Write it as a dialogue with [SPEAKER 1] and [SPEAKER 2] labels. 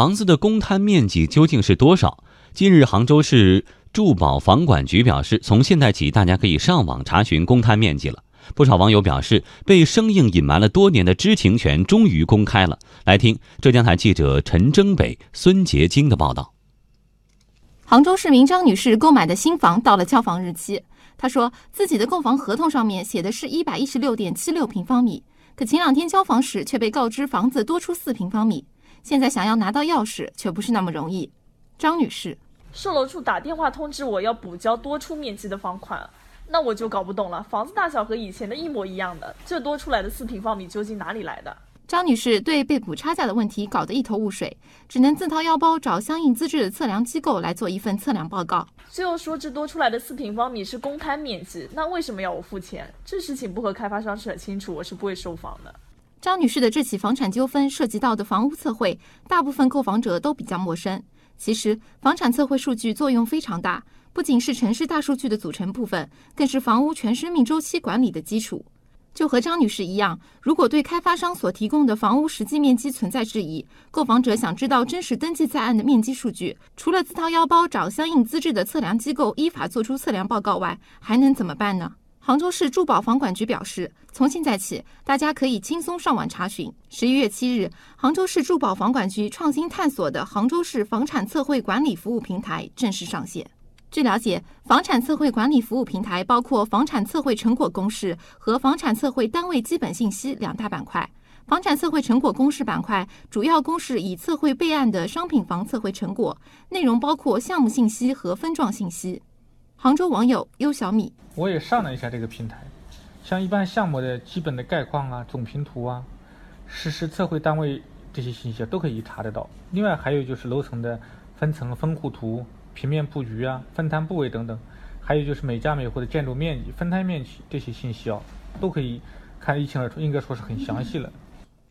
[SPEAKER 1] 房子的公摊面积究竟是多少？近日，杭州市住保房管局表示，从现在起，大家可以上网查询公摊面积了。不少网友表示，被生硬隐瞒了多年的知情权终于公开了。来听浙江台记者陈征北、孙杰晶的报道。
[SPEAKER 2] 杭州市民张女士购买的新房到了交房日期，她说自己的购房合同上面写的是一百一十六点七六平方米，可前两天交房时却被告知房子多出四平方米，现在想要拿到钥匙却不是那么容易。张女士，
[SPEAKER 3] 售楼处打电话通知我要补交多出面积的房款，那我就搞不懂了，房子大小和以前的一模一样的，这多出来的四平方米究竟哪里来的？
[SPEAKER 2] 张女士对被补差价的问题搞得一头雾水，只能自掏腰包找相应资质的测量机构来做一份测量报告。
[SPEAKER 3] 最后说这多出来的四平方米是公摊面积，那为什么要我付钱？这事情不和开发商扯清楚，我是不会收房的。
[SPEAKER 2] 张女士的这起房产纠纷涉及到的房屋测绘，大部分购房者都比较陌生。其实，房产测绘数据作用非常大，不仅是城市大数据的组成部分，更是房屋全生命周期管理的基础。就和张女士一样，如果对开发商所提供的房屋实际面积存在质疑，购房者想知道真实登记在案的面积数据，除了自掏腰包找相应资质的测量机构依法作出测量报告外，还能怎么办呢？杭州市住保房管局表示，从现在起，大家可以轻松上网查询。十一月七日，杭州市住保房管局创新探索的杭州市房产测绘管理服务平台正式上线。据了解，房产测绘管理服务平台包括房产测绘成果公示和房产测绘单位基本信息两大板块。房产测绘成果公示板块主要公示已测绘备案的商品房测绘成果，内容包括项目信息和分状信息。杭州网友优小米，
[SPEAKER 4] 我也上了一下这个平台，像一般项目的基本的概况啊、总平图啊、实施测绘单位这些信息都可以查得到。另外还有就是楼层的分层分户图。平面布局啊，分摊部位等等，还有就是每家每户的建筑面积、分摊面积这些信息啊，都可以看一清二楚，应该说是很详细了。